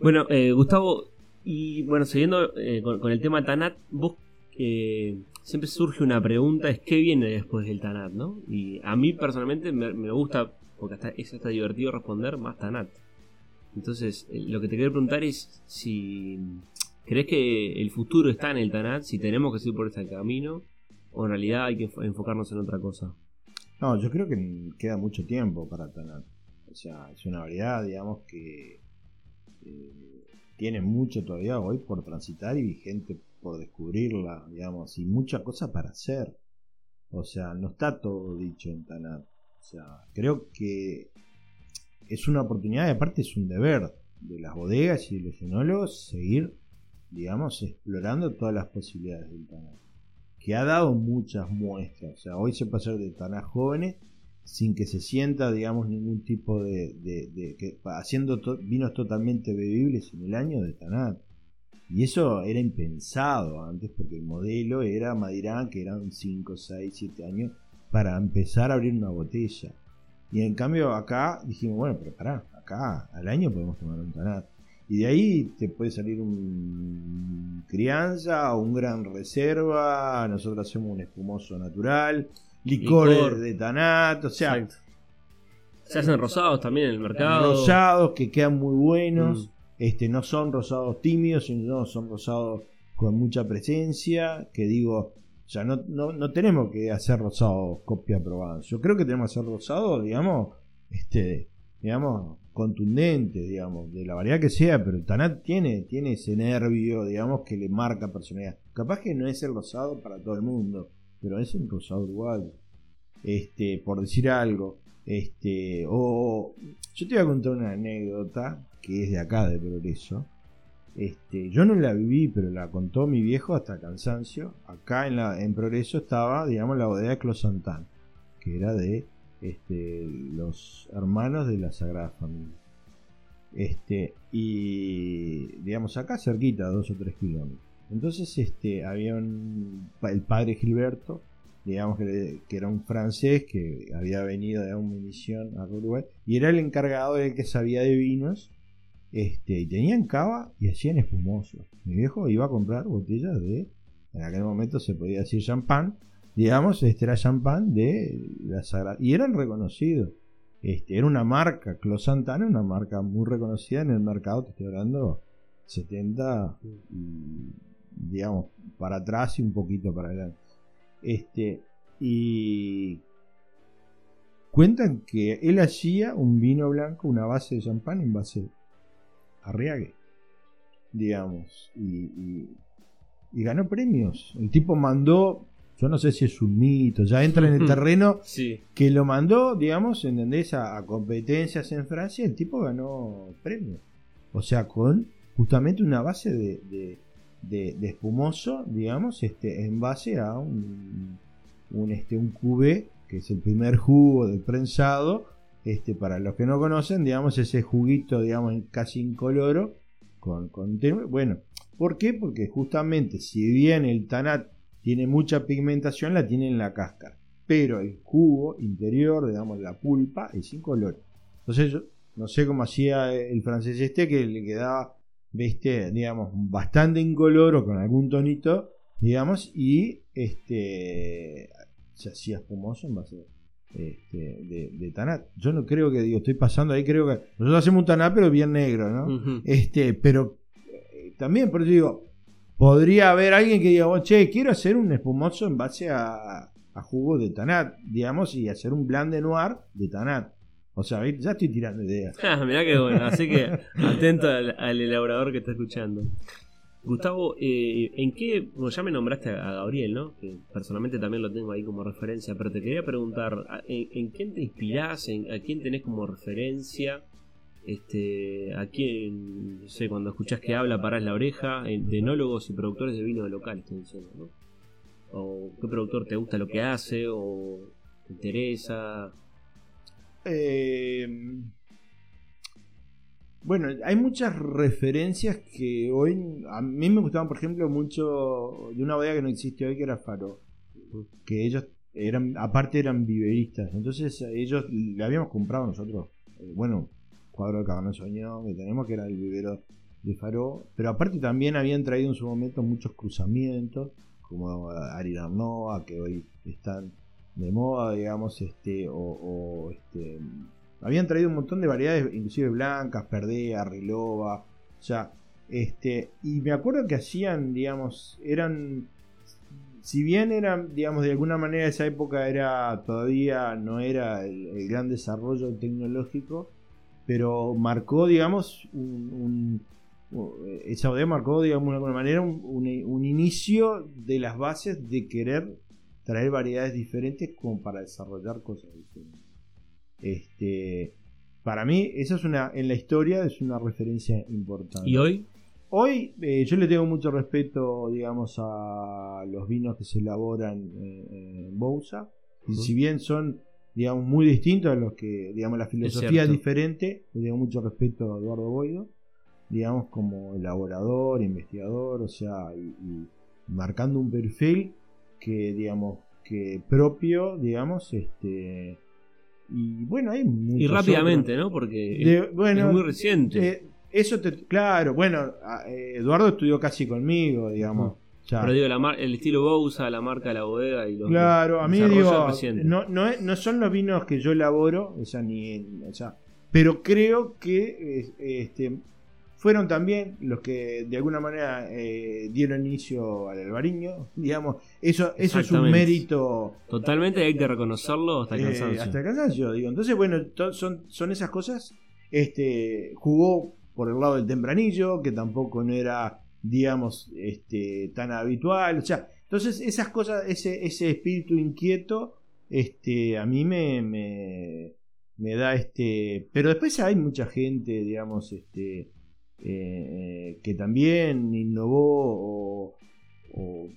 Bueno, eh, Gustavo, y bueno, siguiendo eh, con, el tema Tanat, vos eh, siempre surge una pregunta, es qué viene después del Tanat, ¿no? Y a mí personalmente me, gusta, porque hasta, es hasta divertido responder más Tanat. Entonces, eh, lo que te quiero preguntar es si crees que el futuro está en el Tanat, si tenemos que seguir por ese camino, o en realidad hay que enfocarnos en otra cosa. No, yo creo que queda mucho tiempo para Tanat. O sea, es una variedad, digamos, que eh, tiene mucho todavía hoy por transitar y gente por descubrirla, digamos, y mucha cosa para hacer. O sea, no está todo dicho en Tanat. O sea, creo que es una oportunidad y aparte es un deber de las bodegas y de los enólogos seguir, digamos, explorando todas las posibilidades del Taná. Que ha dado muchas muestras. O sea, hoy se puede de Taná jóvenes sin que se sienta, digamos, ningún tipo de. de, que, haciendo vinos totalmente bebibles en el año de Tanat. Y eso era impensado antes porque el modelo era Madirán, que eran 5, 6, 7 años para empezar a abrir una botella. Y en cambio acá dijimos, bueno, pero pará, acá al año podemos tomar un tanat. Y de ahí te puede salir un crianza o un gran reserva. Nosotros hacemos un espumoso natural, licor, de tanat, o sea. Se hacen rosados también en el mercado. Rosados que quedan muy buenos. Mm. Este, no son rosados tímidos, sino son rosados con mucha presencia. Que digo, sea, no, no, tenemos que hacer rosado copia probada. Yo creo que tenemos que hacer rosado, digamos, este, digamos, contundente, digamos, de la variedad que sea, pero Tanat tiene, tiene ese nervio, digamos, que le marca personalidad. Capaz que no es el rosado para todo el mundo, pero es un rosado uruguayo. Este, por decir algo, este, o yo te voy a contar una anécdota que es de acá de Progreso este, yo no la viví, pero la contó mi viejo hasta cansancio. Acá en, la, en Progreso estaba, digamos, la bodega de Closantán, que era de este, los hermanos de la Sagrada Familia. Este, y digamos, acá cerquita, dos o tres kilómetros. Entonces, este, había el padre Gilberto, digamos que, era un francés que había venido de una misión a Uruguay, y era el encargado de que sabía de vinos este, y tenían cava y hacían espumoso. Mi viejo iba a comprar botellas de, en aquel momento se podía decir champán, digamos, este era champán de la Sagrada. Y eran reconocidos. Este, era una marca, Clos Santana, una marca muy reconocida en el mercado, te estoy hablando 70, y, digamos, para atrás y un poquito para adelante. Este, y cuentan que él hacía un vino blanco, una base de champán en base a Riague, digamos, y, y ganó premios. El tipo mandó yo no sé si es un mito, ya entra en el terreno que lo mandó, digamos, ¿entendés? A, a, competencias en Francia, el tipo ganó premios. O sea, con justamente una base de, de, espumoso, digamos, este, en base a un, un, este, un cubé, que es el primer jugo del prensado. Este, para los que no conocen, digamos, ese juguito, digamos, casi incoloro, con, con bueno, ¿por qué? Porque justamente si bien el tanat tiene mucha pigmentación, la tiene en la cáscara. Pero el jugo interior, digamos, la pulpa, es sin color. Entonces, no sé cómo hacía el francés este, que le quedaba, viste, digamos, bastante incoloro con algún tonito, digamos, y este se hacía espumoso en base este, de, de, tanat. Yo no creo que, digo, estoy pasando ahí, creo que nosotros hacemos un tanat, pero bien negro, ¿no? Este, pero eh, también, por eso digo, podría haber alguien que diga, oh, che, quiero hacer un espumoso en base a, jugo de Tanat, digamos, y hacer un blend de noir de Tanat. O sea, ya estoy tirando ideas. [LAUGHS] Ah, mirá qué bueno, así que atento al, elaborador que está escuchando. Gustavo, eh, ¿en qué? Bueno, ya me nombraste a Gabriel, ¿no? Que personalmente también lo tengo ahí como referencia, pero te quería preguntar, ¿en, quién te inspirás? ¿A quién tenés como referencia? Este, aquí, no sé, cuando escuchás que habla, parás la oreja, de enólogos y productores de vino de local, estoy diciendo, ¿no? O qué productor te gusta lo que hace, o te interesa. Eh, bueno, hay muchas referencias que hoy. A mí me gustaban, por ejemplo, mucho de una bodega que no existe hoy, que era Faro. Que ellos eran, aparte eran viveristas. Entonces, ellos le habíamos comprado nosotros. Eh, bueno, cuadro de Cabernet Sauvignon que tenemos, que era el vivero de Faro. Pero aparte también habían traído en su momento muchos cruzamientos, como Ari que hoy están de moda, digamos, este, o, este, habían traído un montón de variedades, inclusive blancas, perdea, rilova, o este, y me acuerdo que hacían, digamos, eran, si bien eran, digamos, de alguna manera esa época era todavía no era el gran desarrollo tecnológico, pero marcó, digamos, un, esa bodega marcó, digamos, de alguna manera, un, inicio de las bases de querer traer variedades diferentes como para desarrollar cosas diferentes. Este, para mí, eso es una, en la historia es una referencia importante. ¿Y hoy? Hoy eh, yo le tengo mucho respeto, digamos, a los vinos que se elaboran en Bousa. Si bien son digamos, muy distinto a los que, digamos, la filosofía es, diferente. Le tengo mucho respeto a Eduardo Boido, digamos, como elaborador, investigador, o sea, y, marcando un perfil que, digamos, que propio, digamos, este. Y bueno, hay Y rápidamente, ¿no? Porque es muy reciente. Eh, eso te, claro, bueno, eh, Eduardo estudió casi conmigo, digamos. Pero digo, el estilo Bousa, la marca de la bodega y los Claro, a mí digo, no, no, no, son los vinos que yo elaboro, o sea, ni, o sea, pero creo que este, fueron también los que de alguna manera eh, dieron inicio al albariño, digamos, eso, eso es un mérito. Totalmente hay que reconocerlo hasta el eh, cansancio. hasta el cansancio, digo. Entonces, bueno, son, son esas cosas. Este, jugó por el lado del tempranillo, que tampoco no era digamos, este, tan habitual. O sea, entonces esas cosas, ese, ese espíritu inquieto, este, a mí me, me, da este. Pero después hay mucha gente, digamos, este, eh, que también innovó o,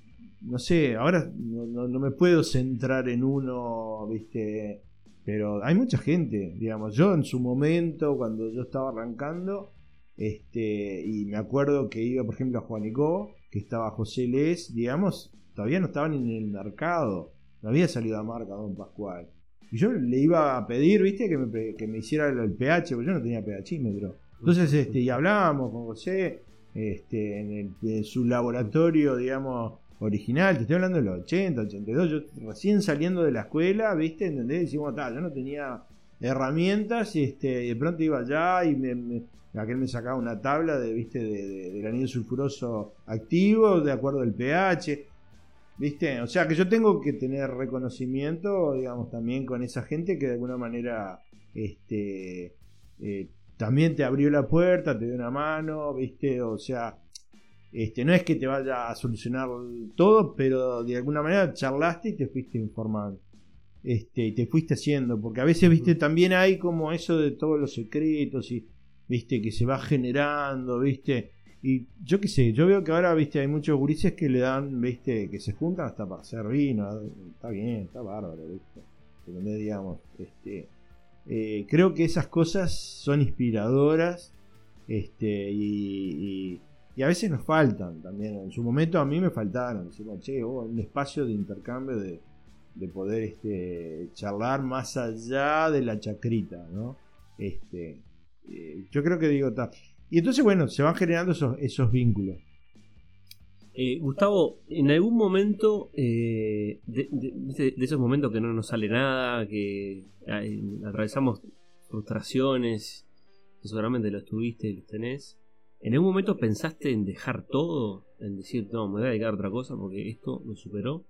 no sé, ahora no, no, me puedo centrar en uno, viste. Pero hay mucha gente, digamos, yo en su momento, cuando yo estaba arrancando, este, y me acuerdo que iba, por ejemplo, a Juanico, que estaba José Les, digamos, todavía no estaban en el mercado, no había salido a marca Don Pascual. Y yo le iba a pedir, viste, que me, que me hiciera el, pH, porque yo no tenía pHímetro. Entonces, este, y hablábamos con José, este, en, en su laboratorio, digamos, original, te estoy hablando de los 80, 82, yo recién saliendo de la escuela, viste, ¿entendés? Decimos, tal, yo no tenía herramientas y este, de pronto iba allá y me, aquel me sacaba una tabla de, ¿viste? De, del anillo sulfuroso activo, de acuerdo al pH. ¿Viste? O sea que yo tengo que tener reconocimiento, digamos, también con esa gente que de alguna manera este, eh, también te abrió la puerta, te dio una mano, ¿viste? O sea, este, no es que te vaya a solucionar todo, pero de alguna manera charlaste y te fuiste informando. Este, y te fuiste haciendo, porque a veces, viste, también hay como eso de todos los secretos y, viste, que se va generando, viste, y yo qué sé, yo veo que ahora, viste, hay muchos gurises que le dan, viste, que se juntan hasta para hacer vino, está bien, está bárbaro, viste, pero digamos, este, eh, creo que esas cosas son inspiradoras, este, y, a veces nos faltan también, en su momento a mí me faltaron, un espacio de intercambio de, de poder este, charlar más allá de la chacrita, ¿no? Este, eh, yo creo que digo, está y entonces, bueno, se van generando esos, esos vínculos. Eh, Gustavo, en algún momento, eh, de, esos momentos que no nos sale nada, que atravesamos frustraciones, que seguramente los tuviste y los tenés, ¿en algún momento pensaste en dejar todo? En decir, no, me voy a dedicar a otra cosa porque esto me superó.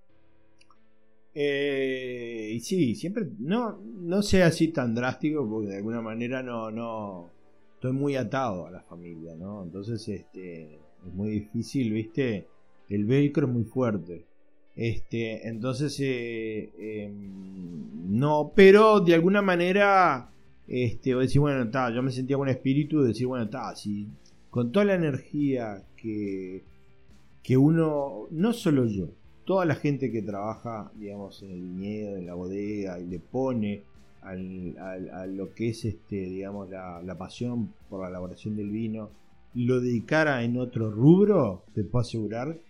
Eh, y sí, siempre, no, no sea así tan drástico porque de alguna manera no, no, estoy muy atado a la familia, ¿no? Entonces, este, es muy difícil, ¿viste? El velcro es muy fuerte. Este, entonces, eh, em, no, pero de alguna manera, este, decir, bueno, está, yo me sentía con espíritu de decir, bueno, está, si con toda la energía que, que uno, no solo yo, toda la gente que trabaja, digamos, en el viñedo, en la bodega y le pone al, a lo que es este, digamos, la, pasión por la elaboración del vino, lo dedicara en otro rubro, te puedo asegurar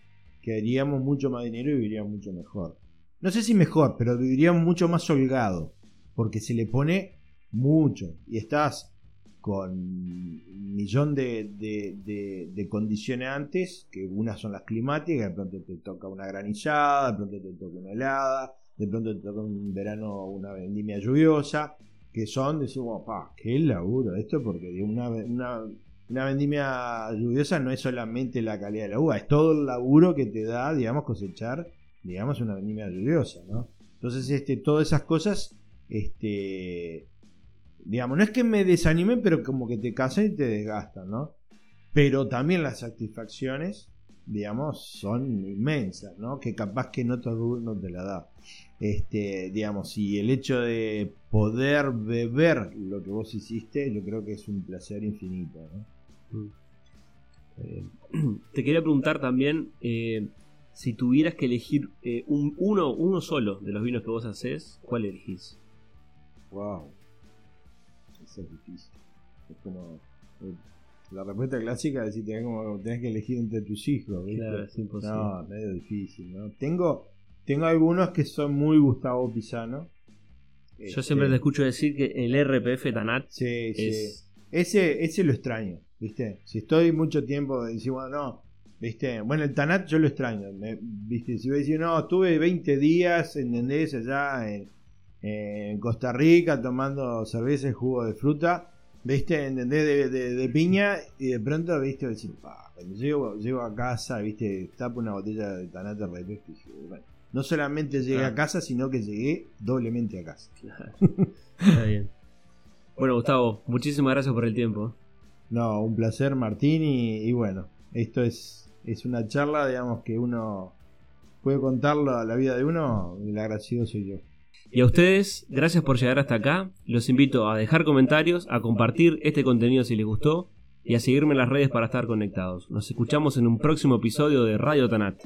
que haríamos mucho más dinero y viviríamos mucho mejor. No sé si mejor, pero viviríamos mucho más holgado, porque se le pone mucho y estás con un millón de, de, de, condicionantes, que unas son las climáticas, de pronto te toca una granizada, de pronto te toca una helada, de pronto te toca un verano una vendimia lluviosa, que son, decimos, pa, qué laburo esto, porque una, una, vendimia lluviosa no es solamente la calidad de la uva, es todo el laburo que te da, digamos, cosechar, digamos, una vendimia lluviosa, ¿no? Entonces, este, todas esas cosas, este, digamos, no es que me desanimen, pero como que te casan y te desgastan, ¿no? Pero también las satisfacciones, digamos, son inmensas, ¿no? Que capaz que no te la da. Este, digamos, y el hecho de poder beber lo que vos hiciste, yo creo que es un placer infinito, ¿no? Eh, [CLEARS THROAT] te quería preguntar también eh, si tuvieras que elegir eh, un, uno, uno solo de los vinos que vos haces, ¿cuál elegís? Wow, eso es difícil. Es como la respuesta clásica es si tenés, como, tenés que elegir entre tus hijos. ¿viste? Claro, es imposible. No, medio difícil. ¿no? Tengo, tengo algunos que son muy Gustavo Pisano. Yo siempre te este, escucho decir que el RPF Tanat sí, sí. Ese, ese lo extraño, ¿viste? Si estoy mucho tiempo no, ¿viste? Bueno, el Tanat yo lo extraño, ¿viste? Si voy a decir, no, estuve 20 días, ¿entendés? Allá en, en Costa Rica tomando cerveza y jugo de fruta ¿viste? ¿Entendés? De, de, piña y de pronto, ¿viste? Decir, cuando llego, llego a casa, ¿viste? Tapo una botella de Tanate Repes y bueno, no solamente llegué a casa, sino que llegué doblemente a casa. [LAUGHS] Está bien. Bueno, Gustavo, muchísimas gracias por el tiempo. No, un placer, Martín, y, bueno, esto es, es una charla, digamos, que uno puede contarlo a la vida de uno, el agradecido soy yo. Y a ustedes, gracias por llegar hasta acá. Los invito a dejar comentarios, a compartir este contenido si les gustó y a seguirme en las redes para estar conectados. Nos escuchamos en un próximo episodio de Radio Tanat.